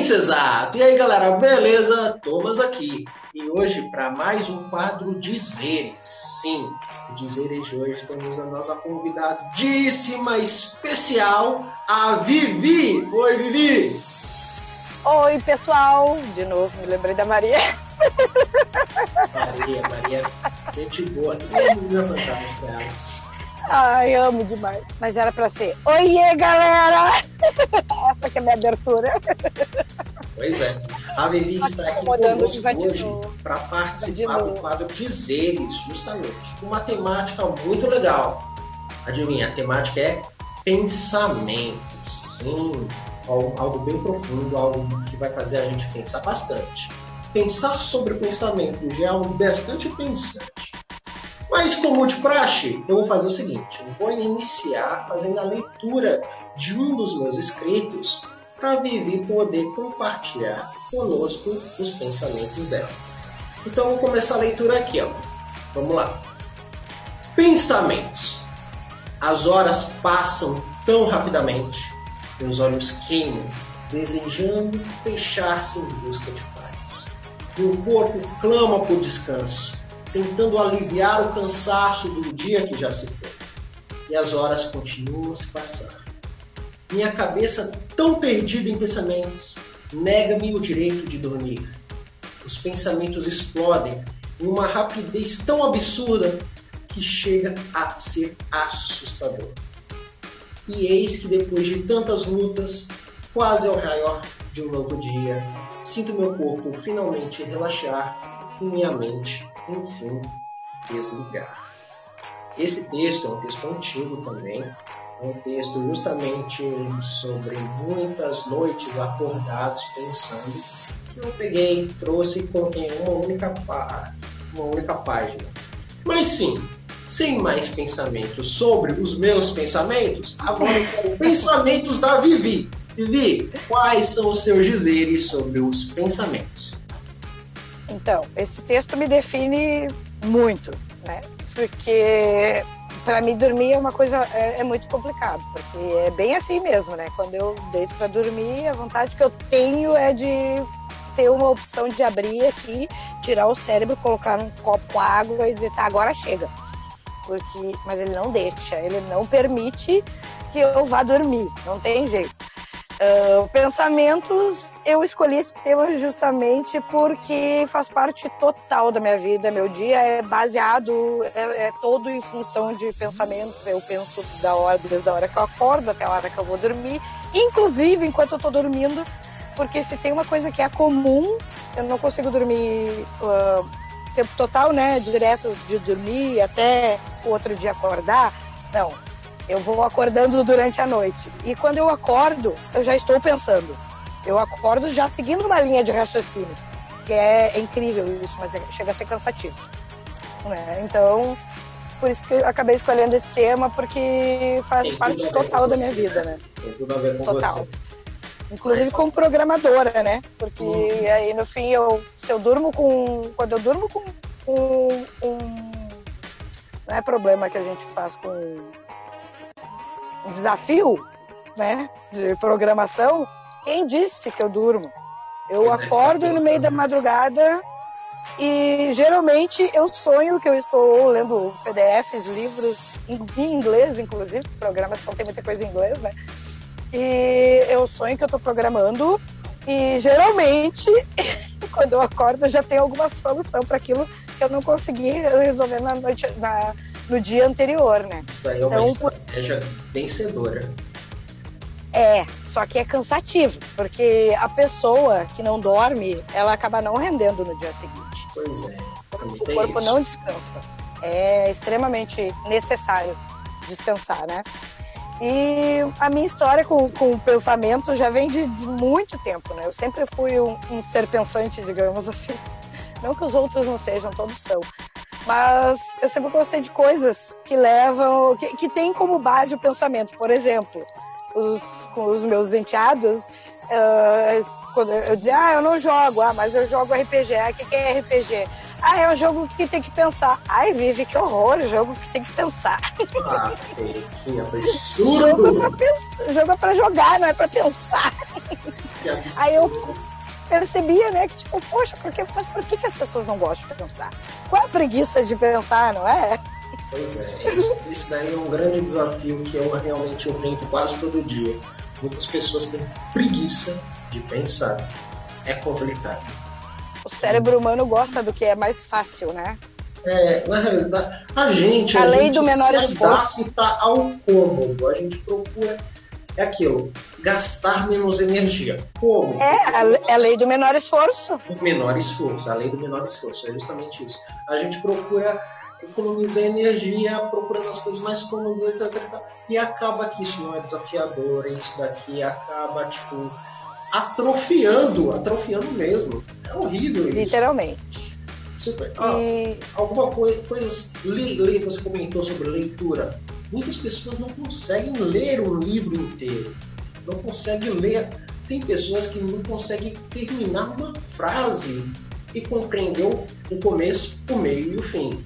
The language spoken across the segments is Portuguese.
Ciências E aí, galera, beleza? Thomas aqui. E hoje, para mais um quadro Dizeres. Sim, o Dizeres de hoje temos a nossa convidadíssima especial, a Vivi. Oi, Vivi! Oi, pessoal! De novo, me lembrei da Maria. Maria, Maria, gente boa. Que menina fantástica ela. Ai, amo demais. Mas era pra ser. Oiê, galera! Essa que é a minha abertura. Pois é. A Vivi está aqui conosco hoje para participar do quadro Dizeres, justamente. Uma temática muito legal. Adivinha, a temática é pensamento. Sim, algo bem profundo, algo que vai fazer a gente pensar bastante. Pensar sobre o pensamento já é algo bastante pensante. Mas, como de praxe, eu vou fazer o seguinte: eu vou iniciar fazendo a leitura de um dos meus escritos para Vivi poder compartilhar conosco os pensamentos dela. Então, vou começar a leitura aqui. Ó. Vamos lá. Pensamentos. As horas passam tão rapidamente, meus olhos queimam, desejando fechar-se em busca de paz. Meu corpo clama por descanso tentando aliviar o cansaço do dia que já se foi. E as horas continuam a se passar. Minha cabeça, tão perdida em pensamentos, nega-me o direito de dormir. Os pensamentos explodem em uma rapidez tão absurda que chega a ser assustador. E eis que depois de tantas lutas, quase ao raior de um novo dia, sinto meu corpo finalmente relaxar e minha mente enfim, desligar. Esse texto é um texto antigo também, é um texto justamente sobre muitas noites acordados pensando, que eu peguei, trouxe e coloquei uma única, uma única página. Mas sim, sem mais pensamentos sobre os meus pensamentos, agora quero pensamentos da Vivi. Vivi, quais são os seus dizeres sobre os pensamentos? Então, esse texto me define muito, né? Porque para mim dormir é uma coisa é, é, muito complicado, porque é bem assim mesmo, né? Quando eu deito para dormir, a vontade que eu tenho é de ter uma opção de abrir aqui, tirar o cérebro, colocar um copo com água e dizer, tá, agora chega. Porque, mas ele não deixa, ele não permite que eu vá dormir, não tem jeito. Uh, pensamentos, eu escolhi esse tema justamente porque faz parte total da minha vida. Meu dia é baseado, é, é, todo em função de pensamentos. Eu penso da hora, desde a hora que eu acordo até a hora que eu vou dormir, inclusive enquanto eu estou dormindo, porque se tem uma coisa que é comum, eu não consigo dormir uh, tempo total, né? Direto de dormir até o outro dia acordar. Não, eu vou acordando durante a noite. E quando eu acordo, eu já estou pensando. Eu acordo já seguindo uma linha de raciocínio. Que é, é incrível isso, mas é, chega a ser cansativo. Né? Então, por isso que eu acabei escolhendo esse tema, porque faz parte total da minha vida, né? Tem tudo a ver com total. Você. Inclusive como programadora, né? Porque uhum. aí no fim eu se eu durmo com. Quando eu durmo com, com um. Não é problema que a gente faz com desafio né, de programação, quem disse que eu durmo? Eu pois é, acordo é, no meio da madrugada e geralmente eu sonho que eu estou lendo PDFs, livros em inglês, inclusive, programação tem muita coisa em inglês, né? E eu sonho que eu estou programando e geralmente quando eu acordo eu já tenho alguma solução para aquilo que eu não consegui resolver na noite, na, no dia anterior, né? Daí é uma então, estratégia vencedora. É, só que é cansativo, porque a pessoa que não dorme, ela acaba não rendendo no dia seguinte. Pois é. O corpo isso. não descansa. É extremamente necessário descansar, né? E a minha história com, com o pensamento já vem de, de muito tempo, né? Eu sempre fui um, um ser pensante, digamos assim. Não que os outros não sejam, todos são mas eu sempre gostei de coisas que levam, que, que tem como base o pensamento. Por exemplo, os, com os meus enteados, uh, quando eu dizia, ah, eu não jogo, ah, mas eu jogo RPG. Ah, o que, que é RPG? Ah, é um jogo que tem que pensar. Ai, Vive, que horror, jogo que tem que pensar. Ah, que absurdo! jogo, é pra jogo é pra jogar, não é pra pensar. Aí eu percebia, né, que tipo, poxa, porque, mas por que, que as pessoas não gostam de pensar? Qual a preguiça de pensar, não é? Pois é, isso, isso daí é um grande desafio que eu realmente enfrento quase todo dia. Muitas pessoas têm preguiça de pensar. É complicado. O cérebro humano gosta do que é mais fácil, né? É, na realidade, a gente, a, a lei gente do menor se esforço. adapta ao cômodo. A gente procura é aquilo, gastar menos energia. Como? É, a, a lei do menor esforço. O menor esforço, a lei do menor esforço, é justamente isso. A gente procura economizar energia, procurando as coisas mais cômodas, etc. E acaba que isso não é desafiador, isso daqui acaba, tipo, atrofiando, atrofiando mesmo. É horrível isso. Literalmente. Super. Ah, e... Alguma coisa, coisas. Le, você comentou sobre leitura. Muitas pessoas não conseguem ler um livro inteiro. Não conseguem ler. Tem pessoas que não conseguem terminar uma frase e compreendeu o começo, o meio e o fim.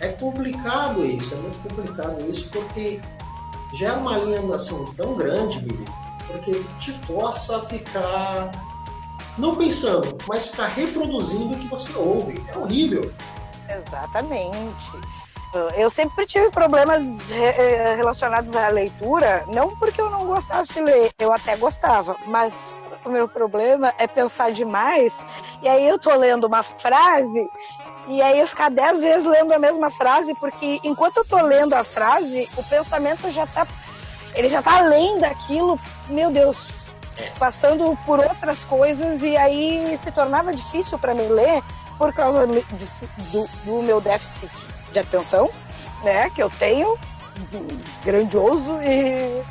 É complicado isso, é muito complicado isso, porque já é uma alienação tão grande, Bibi, porque te força a ficar não pensando, mas ficar reproduzindo o que você ouve. É horrível. Exatamente. Eu sempre tive problemas eh, relacionados à leitura, não porque eu não gostasse de ler, eu até gostava, mas o meu problema é pensar demais, e aí eu tô lendo uma frase, e aí eu ficar dez vezes lendo a mesma frase, porque enquanto eu tô lendo a frase, o pensamento já tá. Ele já tá além daquilo, meu Deus, passando por outras coisas, e aí se tornava difícil para mim ler por causa do, do meu déficit de atenção, né, que eu tenho, grandioso, e,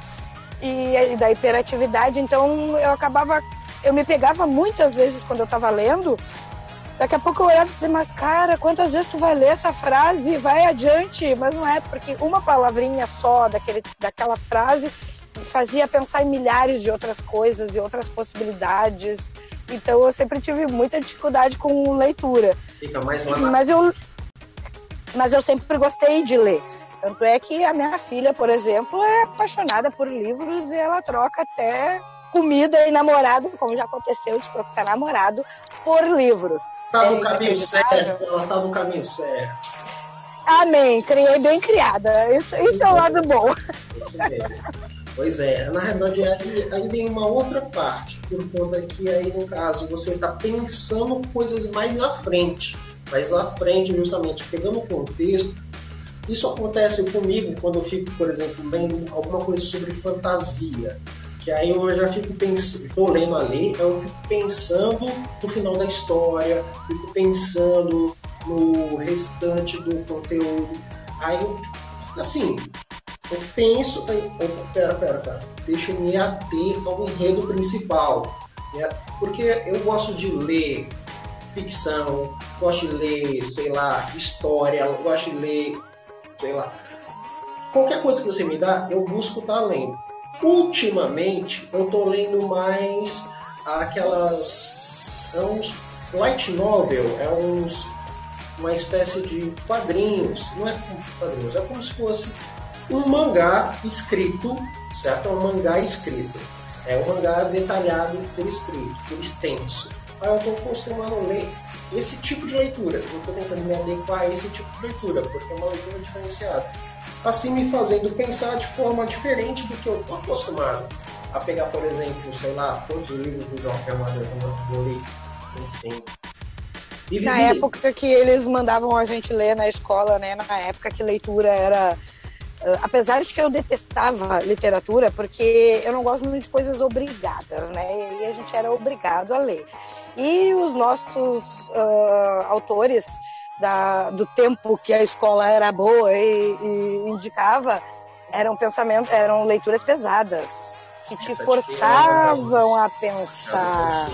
e, da hiperatividade. Então eu acabava, eu me pegava muitas vezes quando eu estava lendo. Daqui a pouco eu olhava e dizia, mas cara, quantas vezes tu vai ler essa frase? Vai adiante. Mas não é, porque uma palavrinha só daquele, daquela frase fazia pensar em milhares de outras coisas e outras possibilidades. Então eu sempre tive muita dificuldade com leitura. Fica mais lá na... Mas eu mas eu sempre gostei de ler. Tanto é que a minha filha, por exemplo, é apaixonada por livros e ela troca até comida e namorado, como já aconteceu de trocar namorado, por livros. Tá no é caminho certo, ela tá no caminho certo. Amém, criei bem criada. Isso, isso é o lado bom. Pois é, na realidade aí, aí vem uma outra parte, por conta que aí no caso você está pensando coisas mais à frente mais à frente, justamente pegando o contexto. Isso acontece comigo quando eu fico, por exemplo, lendo alguma coisa sobre fantasia. Que aí eu já fico pensando, estou lendo ali, eu fico pensando no final da história, fico pensando no restante do conteúdo. Aí eu, assim, eu penso, aí, opa, pera, pera, pera, deixa eu me ater ao enredo principal. Né? Porque eu gosto de ler ficção, gosto de ler, sei lá, história, gosto de ler, sei lá. Qualquer coisa que você me dá, eu busco estar tá lendo. Ultimamente, eu estou lendo mais aquelas. É uns light novel, é uns uma espécie de quadrinhos, não é quadrinhos, é como se fosse um mangá escrito, certo? É um mangá escrito. É um mangá detalhado por escrito, por extenso. Aí eu estou acostumando a ler esse tipo de leitura. Eu estou tentando me adequar a esse tipo de leitura, porque é uma leitura diferenciada. Assim me fazendo pensar de forma diferente do que eu estou acostumado a pegar, por exemplo, sei lá, quantos livros do Jorge Amado eu li, enfim. E na época que eles mandavam a gente ler na escola, né? Na época que leitura era Uh, apesar de que eu detestava literatura, porque eu não gosto muito de coisas obrigadas, né? E a gente era obrigado a ler. E os nossos uh, autores da, do tempo que a escola era boa e, e indicava eram pensamentos, eram leituras pesadas que te Essa forçavam a pensar.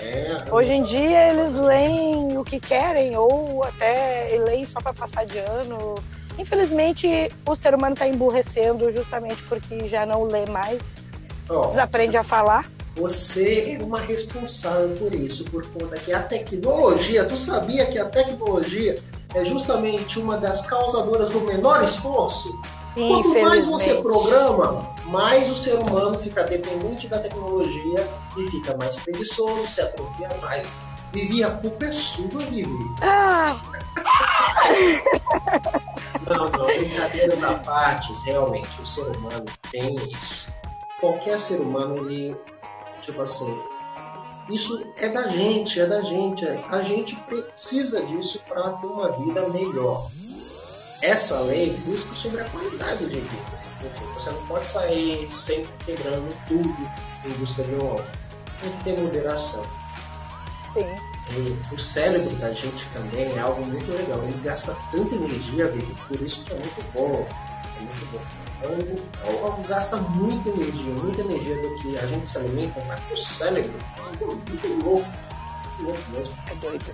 É, Hoje em dia eles leem o que querem ou até leem só para passar de ano. Infelizmente o ser humano está emburrecendo justamente porque já não lê mais, oh, desaprende a falar. Você é uma responsável por isso, por conta que a tecnologia, tu sabia que a tecnologia é justamente uma das causadoras do menor esforço? Quanto mais você programa, mais o ser humano fica dependente da tecnologia e fica mais preguiçoso, se atrofia mais. Vivi, a culpa é sua, Vivi. Ah. não, não, brincadeiras à parte, realmente, o ser humano tem isso. Qualquer ser humano, ele, tipo assim, isso é da gente, é da gente. A gente precisa disso para ter uma vida melhor. Essa lei busca sobre a qualidade de vida. Você não pode sair sempre quebrando tudo em busca de um homem. Tem que ter moderação. Sim. E o cérebro da gente também é algo muito legal. Ele gasta tanta energia, por isso que é muito bom. Muito bom. Então, algo gasta muita energia, muita energia do que a gente se alimenta, mas o cérebro é muito louco. Muito louco mesmo. É doido.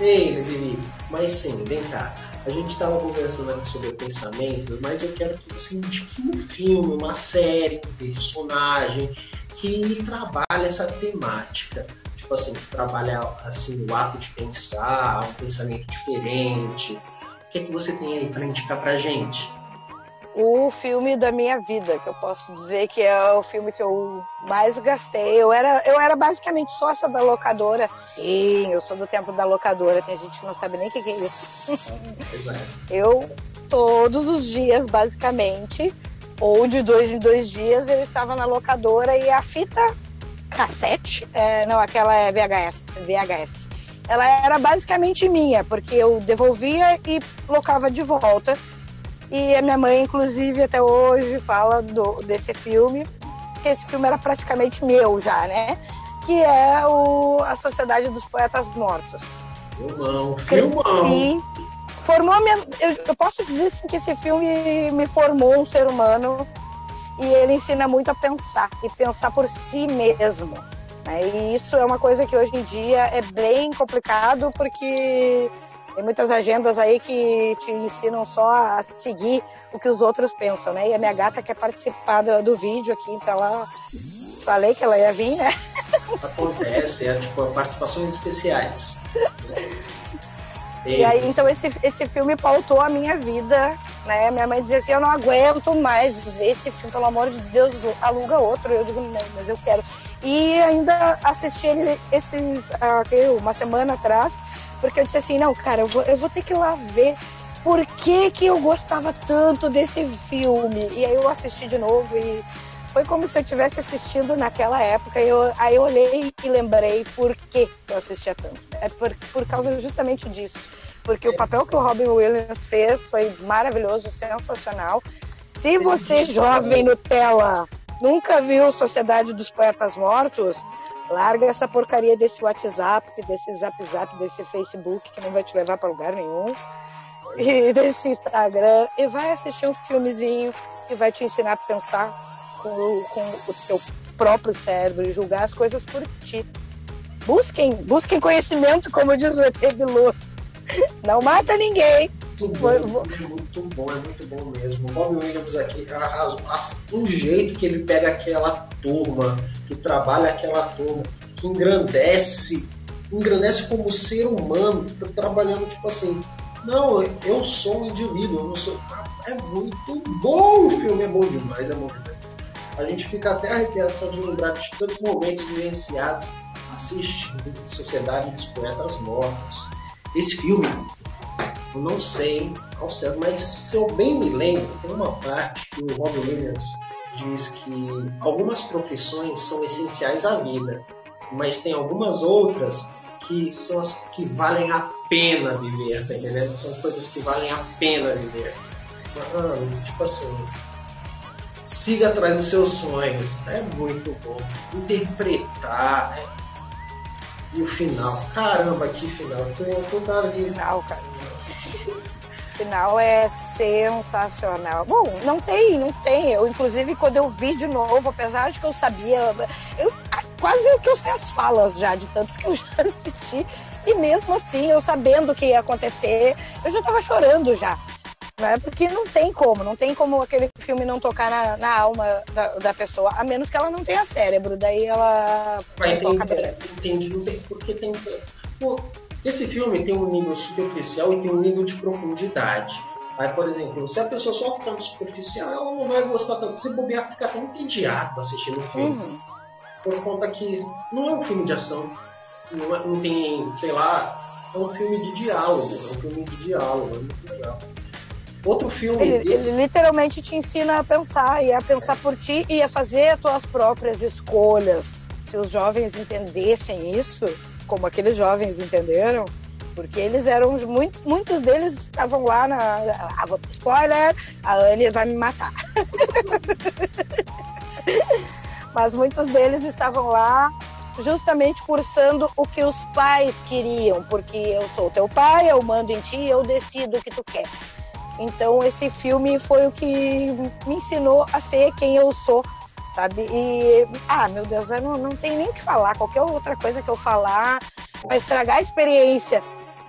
Ei, Vivi, mas sim, vem cá. A gente estava conversando sobre pensamento, mas eu quero que você indique um filme, uma série, um personagem que trabalhe essa temática tipo assim, trabalhar assim, o ato de pensar, um pensamento diferente. O que é que você tem aí para indicar pra gente? O filme da minha vida, que eu posso dizer que é o filme que eu mais gastei. Eu era, eu era basicamente sócia da locadora. Sim, eu sou do tempo da locadora. Tem gente que não sabe nem o que, que é isso. Eu, todos os dias, basicamente, ou de dois em dois dias, eu estava na locadora e a fita cassete, é, não, aquela é VHS, VHS. Ela era basicamente minha, porque eu devolvia e colocava de volta. E a minha mãe, inclusive, até hoje fala do, desse filme, que esse filme era praticamente meu já, né? Que é o A Sociedade dos Poetas Mortos. Filmão, filmão. Formou minha. Eu, eu posso dizer assim, que esse filme me formou um ser humano e ele ensina muito a pensar e pensar por si mesmo. Né? E isso é uma coisa que hoje em dia é bem complicado porque tem muitas agendas aí que te ensinam só a seguir o que os outros pensam, né? E a minha gata quer participar do, do vídeo aqui, então ela falei que ela ia vir, né? Acontece, é tipo participações especiais. E aí, então, esse, esse filme pautou a minha vida, né? Minha mãe dizia assim, eu não aguento mais ver esse filme, pelo amor de Deus, aluga outro. Eu digo, não, mas eu quero. E ainda assisti ele esses, uh, uma semana atrás, porque eu disse assim, não, cara, eu vou, eu vou ter que ir lá ver por que, que eu gostava tanto desse filme. E aí eu assisti de novo e foi como se eu estivesse assistindo naquela época. Eu, aí eu olhei e lembrei por que eu assistia tanto. É por, por causa justamente disso. Porque o papel que o Robin Williams fez foi maravilhoso, sensacional. Se você, jovem Nutella, nunca viu Sociedade dos Poetas Mortos, larga essa porcaria desse WhatsApp, desse Zap Zap, desse Facebook, que não vai te levar para lugar nenhum, e desse Instagram, e vai assistir um filmezinho que vai te ensinar a pensar com, com o teu próprio cérebro e julgar as coisas por ti. Busquem, busquem conhecimento, como diz o ET Bilu. Não mata ninguém. Bom, é muito bom, é muito bom mesmo. O Bob Williams aqui, o jeito que ele pega aquela turma, que trabalha aquela turma, que engrandece, engrandece como ser humano, tá trabalhando tipo assim, não, eu sou um indivíduo, eu não sou. É muito bom o filme, é bom demais, é bom demais. A gente fica até arrepiado só de lembrar de tantos momentos vivenciados assistindo Sociedade dos Poetas Mortos. Esse filme, eu não sei ao certo, mas se eu bem me lembro, tem uma parte que o Robin Williams diz que algumas profissões são essenciais à vida, mas tem algumas outras que são as que valem a pena viver, tá entendendo? São coisas que valem a pena viver. Mano, tipo assim, siga atrás dos seus sonhos. É muito bom. Interpretar. É... E o final. Caramba, que final. Eu tô, tô ali. Final, cara. O final é sensacional. Bom, não tem, não tem. Eu, inclusive, quando eu vi de novo, apesar de que eu sabia, eu quase que eu sei as falas já, de tanto que eu já assisti. E mesmo assim, eu sabendo o que ia acontecer, eu já tava chorando já né? Porque não tem como, não tem como aquele filme não tocar na, na alma da, da, pessoa, a menos que ela não tenha cérebro, daí ela Mas toca bem. Entendi, não tem porque tem. Pô, esse filme tem um nível superficial e tem um nível de profundidade. Aí, por exemplo, se a pessoa só ficar no superficial, ela não vai gostar tanto. Se bobear, fica até entediado assistindo o filme. Uhum. Por conta que não é um filme de ação. Não, é, não tem, sei lá, é um filme de diálogo. É um filme de diálogo, é muito legal. Outro filme. Ele, ele, literalmente te ensina a pensar e a pensar por ti e a fazer as tuas próprias escolhas. Se os jovens entendessem isso, como aqueles jovens entenderam, porque eles eram muito, muitos deles estavam lá na ah, spoiler, a Anne vai me matar. Mas muitos deles estavam lá justamente cursando o que os pais queriam, porque eu sou teu pai, eu mando em ti, eu decido o que tu quer. Então esse filme foi o que me ensinou a ser quem eu sou, sabe? E ah, meu Deus, eu não, não tem nem o que falar. Qualquer outra coisa que eu falar vai estragar a experiência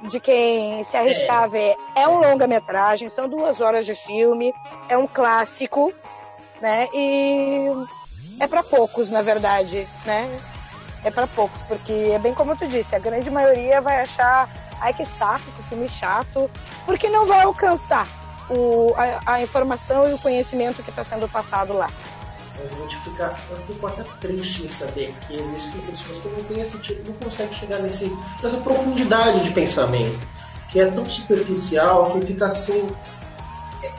de quem se arriscar é. a ver. É um longa-metragem, são duas horas de filme, é um clássico, né? E é para poucos, na verdade, né? É para poucos, porque é bem como tu disse, a grande maioria vai achar, ai que saco, que filme chato, porque não vai alcançar o, a, a informação e o conhecimento que está sendo passado lá a gente fica, eu fico até triste em saber que existem pessoas que não têm esse tipo, não conseguem chegar nesse, nessa profundidade de pensamento, que é tão superficial, que fica assim.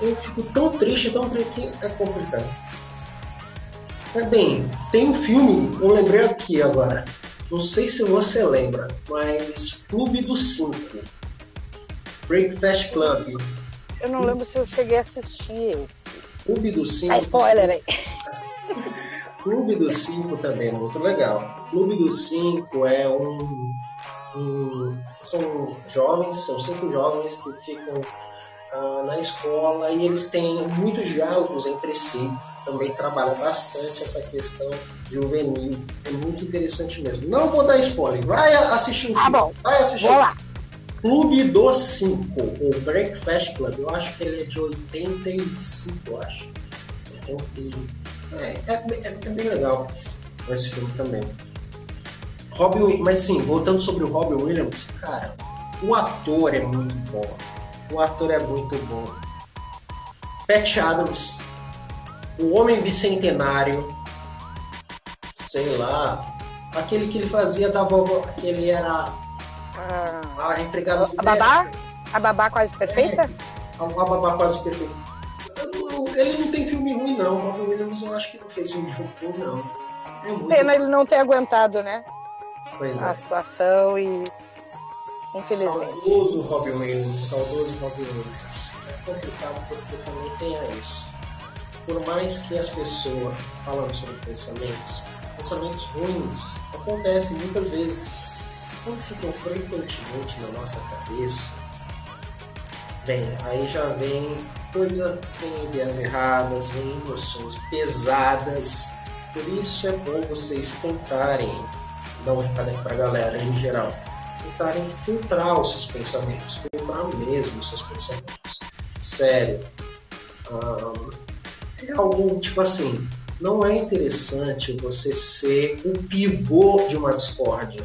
Eu fico tão triste, tão triste que é complicado. Mas bem, tem um filme, eu lembrei aqui agora. Não sei se você lembra, mas Clube dos Cinco. Breakfast Club. Eu não lembro se eu cheguei a assistir esse. Clube dos Cinco. É spoiler aí. Clube dos Cinco também é muito legal. Clube dos Cinco é um, um são jovens, são cinco jovens que ficam uh, na escola e eles têm muitos diálogos entre si. Também trabalha bastante essa questão juvenil. É muito interessante mesmo. Não vou dar spoiler. Vai assistir o ah, filme. Bom. Vai assistir. Vou lá. Clube dos Cinco, o Breakfast Club. Eu acho que ele é de 85, eu acho. Então, é, é, é, é bem legal esse filme também. Robin, mas sim, voltando sobre o Robin Williams, cara, o ator é muito bom. O ator é muito bom. Pat Adams, o Homem Bicentenário, sei lá, aquele que ele fazia da vovó, que ele era ah, a empregada. A babá? A babá quase perfeita? É, a, a babá quase perfeita ele não tem filme ruim, não. Williams eu acho que não fez filme ruim, não. É muito Pena ele não ter aguentado, né? Pois a é. situação e. Infelizmente. Saudoso Robin Williams, saudoso Robin Williams. É complicado porque também tem isso. Por mais que as pessoas falando sobre pensamentos, pensamentos ruins acontecem muitas vezes quando ficam frequentemente na nossa cabeça. Bem, aí já vem coisa tem ideias erradas, vem emoções pesadas. Por isso é bom vocês tentarem, dar um recado aqui pra galera em geral, tentarem filtrar os seus pensamentos, filtrar mesmo os seus pensamentos. Sério. é algo tipo assim, não é interessante você ser o pivô de uma discórdia.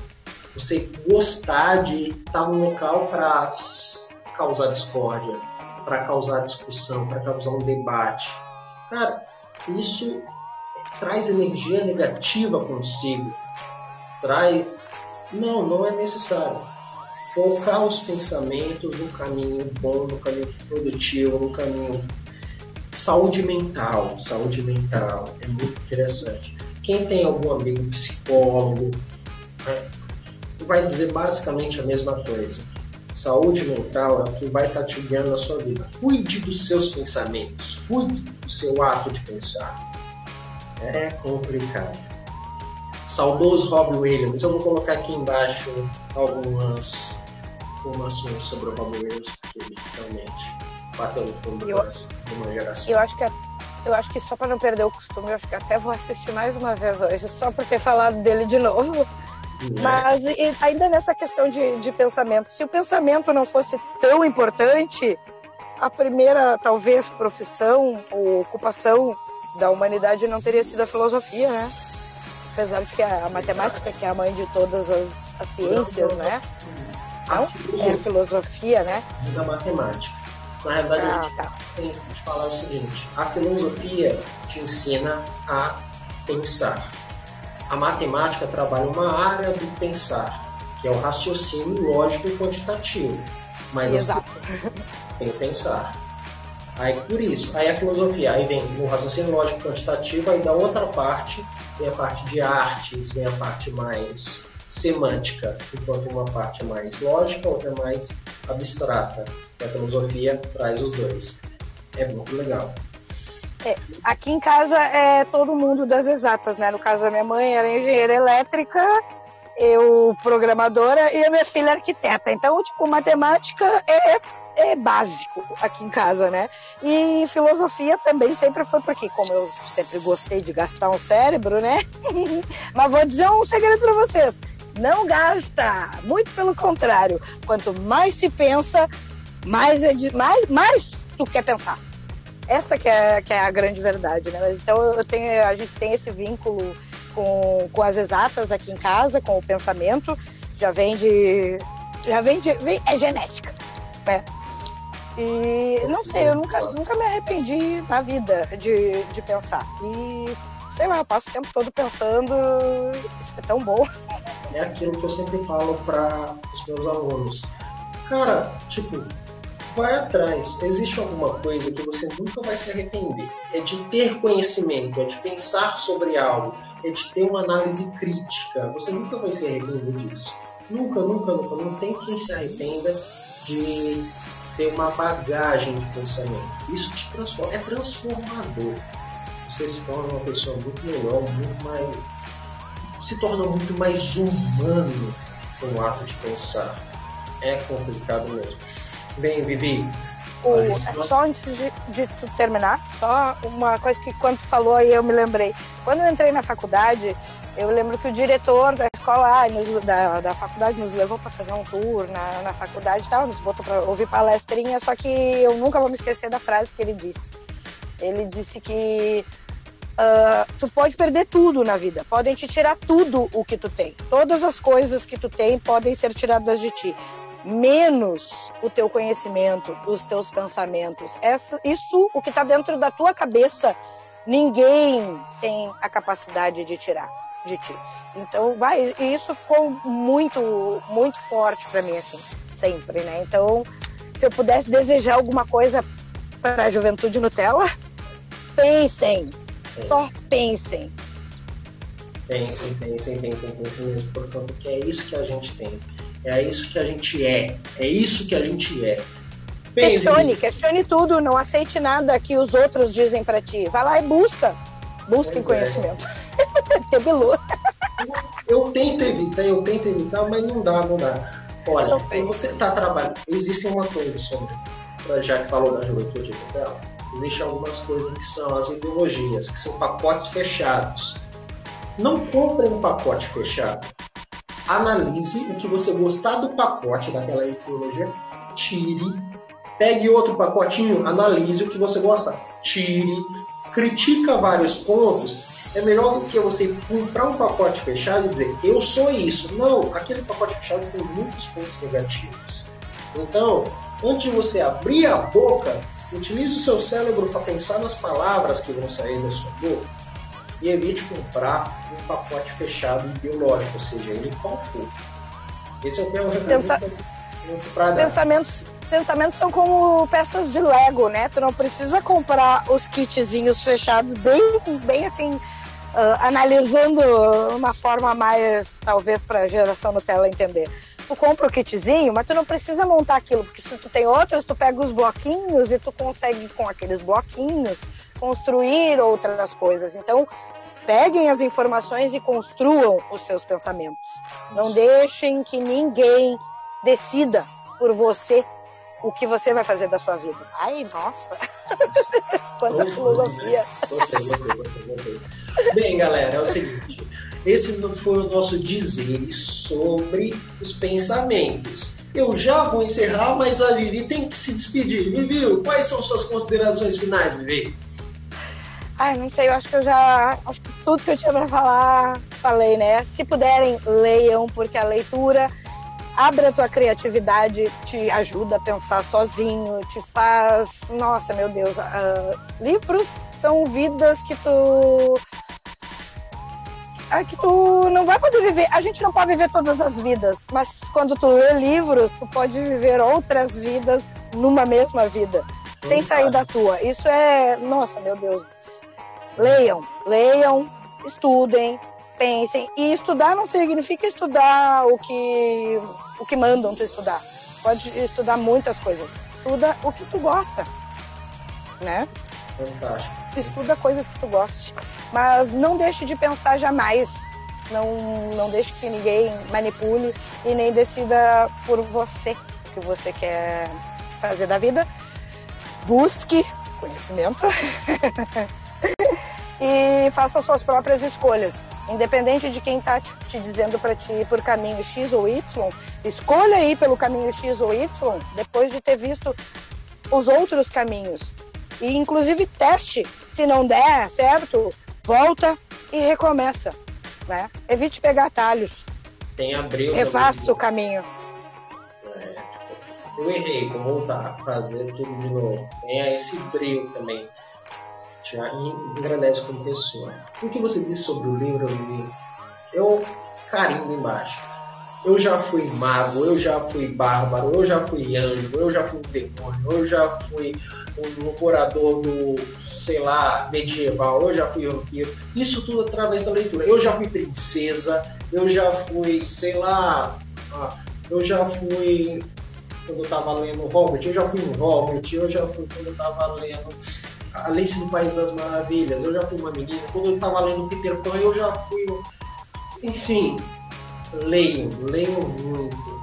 Você gostar de estar num local para causar discórdia para causar discussão, para causar um debate. Cara, isso traz energia negativa consigo. Traz. Não, não é necessário. Focar os pensamentos no caminho bom, no caminho produtivo, no caminho. Saúde mental. Saúde mental é muito interessante. Quem tem algum amigo psicólogo né, vai dizer basicamente a mesma coisa Saúde mental é o que vai estar te guiando na sua vida. Cuide dos seus pensamentos, cuide do seu ato de pensar. É complicado. Saudoso Rob Williams. Eu vou colocar aqui embaixo algumas informações sobre o Rob Williams, porque ele realmente bateu no fundo do coração de uma geração. Eu acho que eu acho que só para não perder o costume, eu acho que até vou assistir mais uma vez hoje, só por ter falado dele de novo. Mas e, ainda nessa questão de, de pensamento, se o pensamento não fosse tão importante, a primeira, talvez, profissão ou ocupação da humanidade não teria sido a filosofia, né? Apesar de que a, matemática, que é a mãe de todas as, as ciências, né? Não? É a filosofia, né? Da matemática. Na realidade, ah, a gente tá. tem que falar o seguinte: a filosofia te ensina a pensar. A matemática trabalha uma área do pensar, que é o raciocínio lógico e quantitativo. Mas Exato. Assim, tem que pensar. Aí por isso, aí a filosofia, aí vem o raciocínio lógico quantitativo, aí da outra parte vem a parte de artes, vem a parte mais semântica, enquanto uma parte mais lógica, outra mais abstrata. E a filosofia traz os dois. É muito legal. É, aqui em casa é todo mundo das exatas, né? No caso, a minha mãe era engenheira elétrica, eu programadora e a minha filha arquiteta. Então, tipo, matemática é é básico aqui em casa, né? E filosofia também sempre foi porque, como eu sempre gostei de gastar um cérebro, né? Mas vou dizer um segredo para vocês: não gasta, muito pelo contrário. Quanto mais se pensa, mais, é de, mais, mais tu quer pensar. Essa que é, que é a grande verdade, né? Então eu tenho, a gente tem esse vínculo com, com as exatas aqui em casa, com o pensamento, já vem de. Já vem de. Vem, é genética. Né? E não sei, eu nunca, nunca me arrependi na vida de, de pensar. E sei lá, eu passo o tempo todo pensando, isso é tão bom. É aquilo que eu sempre falo para os meus alunos. Cara, tipo, vai atrás. Existe alguma coisa que você nunca vai se arrepender. É de ter conhecimento, é de pensar sobre algo, é de ter uma análise crítica. Você nunca vai se arrepender disso. Nunca, nunca, nunca. Não tem quem se arrependa de ter uma bagagem de pensamento. Isso te transforma, é transformador. Você se torna uma pessoa muito melhor, muito mais. se torna muito mais humano com o ato de pensar. É complicado mesmo. Bem, Vivi. O, só antes de, de tu terminar, só uma coisa que quando tu falou aí eu me lembrei. Quando eu entrei na faculdade, eu lembro que o diretor da escola, ah, nos, da, da faculdade, nos levou para fazer um tour na, na faculdade e tal, nos botou para ouvir palestrinha, só que eu nunca vou me esquecer da frase que ele disse. Ele disse que uh, tu pode perder tudo na vida, podem te tirar tudo o que tu tem. Todas as coisas que tu tem podem ser tiradas de ti, menos o teu conhecimento, os teus pensamentos. Essa, isso, o que está dentro da tua cabeça, ninguém tem a capacidade de tirar de ti. Então, vai, e isso ficou muito, muito forte para mim, assim, sempre, né? Então, se eu pudesse desejar alguma coisa para a juventude Nutella, pensem, só pensem. Pensem, pensem, pensem, pensem mesmo, porque é isso que a gente tem, é isso que a gente é, é isso que a gente é. Questione, questione tudo, não aceite nada que os outros dizem para ti. Vai lá e busca, busque conhecimento. É. Tebelou. Eu tento evitar, eu tento evitar, mas não dá, não dá. Olha, quando você está trabalhando, existe uma coisa sobre, já que falou da juventude dela, existem algumas coisas que são as ideologias, que são pacotes fechados. Não compre um pacote fechado. Analise o que você gostar do pacote daquela ideologia, tire, pegue outro pacotinho, analise o que você gosta, tire, critica vários pontos é melhor do que você comprar um pacote fechado e dizer eu sou isso. Não, aquele pacote fechado tem muitos pontos negativos. Então, antes de você abrir a boca, utilize o seu cérebro para pensar nas palavras que vão sair da sua boca e evite comprar um pacote fechado ideológico, seja ele qual for. Esse é o meu Pensa... para Pensamentos, pensamentos são como peças de Lego, né? Tu não precisa comprar os kitzinhos fechados bem, bem assim uh, analisando uma forma mais, talvez, para a geração Nutella entender. Tu compra o kitzinho, mas tu não precisa montar aquilo, porque se tu tem outros, tu pega os bloquinhos e tu consegue, com aqueles bloquinhos, construir outras coisas. Então, peguem as informações e construam os seus pensamentos. Não deixem que ninguém decida por você o que você vai fazer da sua vida. Ai, nossa! Quanta filosofia! Gostei, gostei, gostei, gostei. Bem, galera, é o seguinte. Esse foi o nosso dizer sobre os pensamentos. Eu já vou encerrar, mas a Vivi tem que se despedir. Vivi, quais são suas considerações finais, Vivi? Ai, não sei, eu acho que eu já. Acho que tudo que eu tinha para falar, falei, né? Se puderem, leiam, porque a leitura abre a tua criatividade, te ajuda a pensar sozinho, te faz. Nossa, meu Deus. Uh, livros são vidas que tu. Que tu não vai poder viver. A gente não pode viver todas as vidas, mas quando tu lê livros, tu pode viver outras vidas numa mesma vida, sem sair da tua. Isso é. Nossa, meu Deus. Leiam, leiam, estudem, pensem. E estudar não significa estudar o que, o que mandam tu estudar. Pode estudar muitas coisas. Estuda o que tu gosta, né? Fantástico. Estuda coisas que tu goste. Mas não deixe de pensar jamais. Não, não deixe que ninguém manipule e nem decida por você o que você quer fazer da vida. Busque conhecimento e faça suas próprias escolhas. Independente de quem está te, dizendo para te ir por caminho X ou Y, escolha ir pelo caminho X ou Y depois de ter visto os outros caminhos. E inclusive teste, se não der certo, volta e recomeça. Né? Evite pegar atalhos. Tem abril. Refaça o caminho. É, tipo, eu errei, vou voltar, fazer tudo de novo. Tenha esse brilho também já engrandece como pessoa. O que você disse sobre o livro, eu carimbo embaixo. Eu já fui mago, eu já fui bárbaro, eu já fui anjo, eu já fui um demônio, eu já fui um morador do, sei lá, medieval, eu já fui vampiro. Isso tudo através da leitura. Eu já fui princesa, eu já fui, sei lá, eu já fui quando eu tava lendo Hobbit, eu já fui um Hobbit, eu já fui quando eu tava lendo Alice no País das Maravilhas, eu já fui uma menina. Quando eu estava lendo Peter Pan, eu já fui. Enfim, leiam, leiam muito,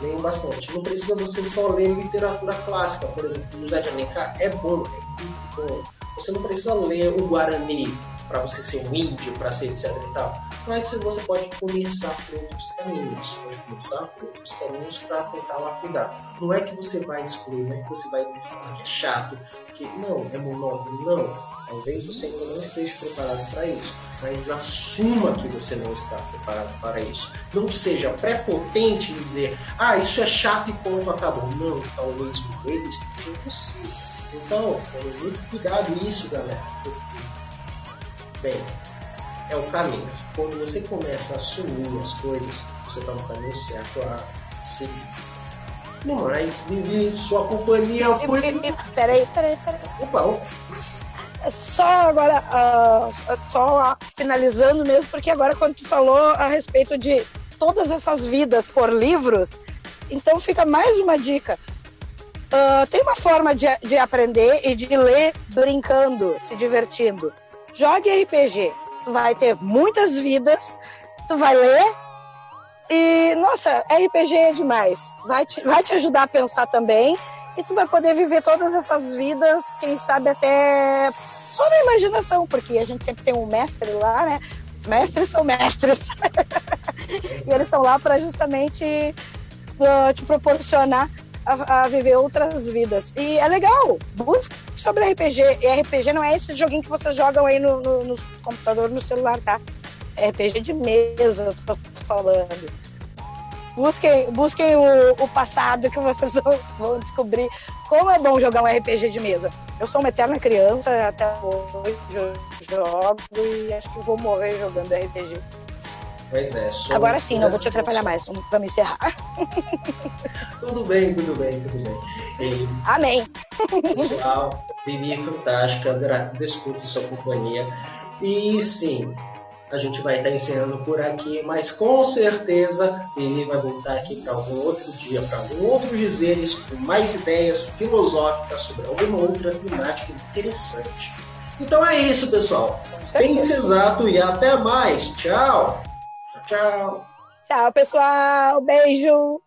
leiam bastante. Não precisa você só ler literatura clássica, por exemplo, José de Alencar é bom, é muito bom. Você não precisa ler o Guarani para você ser um índio, para ser etc e tal. Mas você pode começar por outros caminhos. Pode começar por outros caminhos para tentar lapidar. Não é que você vai excluir, não é que você vai é chato, que não, é monótono, não. Talvez você ainda não esteja preparado para isso, mas assuma que você não está preparado para isso. Não seja prepotente em dizer, ah, isso é chato e ponto, acabou. Não, talvez o ele esteja em você. Então, tome muito cuidado nisso, galera. Porque, bem, é o caminho. Quando você começa a assumir as coisas, você está no caminho certo a seguir. No mais, Vivi, sua companhia foi. Peraí, peraí, peraí. Opa, opa. É só agora, uh, só finalizando mesmo, porque agora quando tu falou a respeito de todas essas vidas por livros, então fica mais uma dica. Uh, tem uma forma de, de aprender e de ler brincando, se divertindo. Jogue RPG tu vai ter muitas vidas, tu vai ler e, nossa, RPG é demais. Vai te, vai te ajudar a pensar também e tu vai poder viver todas essas vidas, quem sabe até só na imaginação, porque a gente sempre tem um mestre lá, né? Os mestres são mestres. e eles estão lá para justamente uh, te proporcionar a, a, viver outras vidas. E é legal. Busque sobre RPG. E RPG não é esse joguinho que vocês jogam aí no, no, no computador, no celular, tá? É RPG de mesa, tô falando. Busquem, busquem o, o passado que vocês vão, vão descobrir como é bom jogar um RPG de mesa. Eu sou uma eterna criança, até hoje jogo e acho que vou morrer jogando RPG. Pois é. Agora sim, não vou te atrapalhar mais. Vamos encerrar. tudo bem, tudo bem, tudo bem. E, Amém. Pessoal, Vivi é fantástica. Desculpe sua companhia. E sim, a gente vai estar encerrando por aqui, mas com certeza Vivi vai voltar aqui para algum outro dia, para algum outro dizeres, com mais ideias filosóficas sobre alguma outra temática interessante. Então é isso, pessoal. Pense exato e até mais. Tchau! Tchau. Tchau, pessoal. Beijo.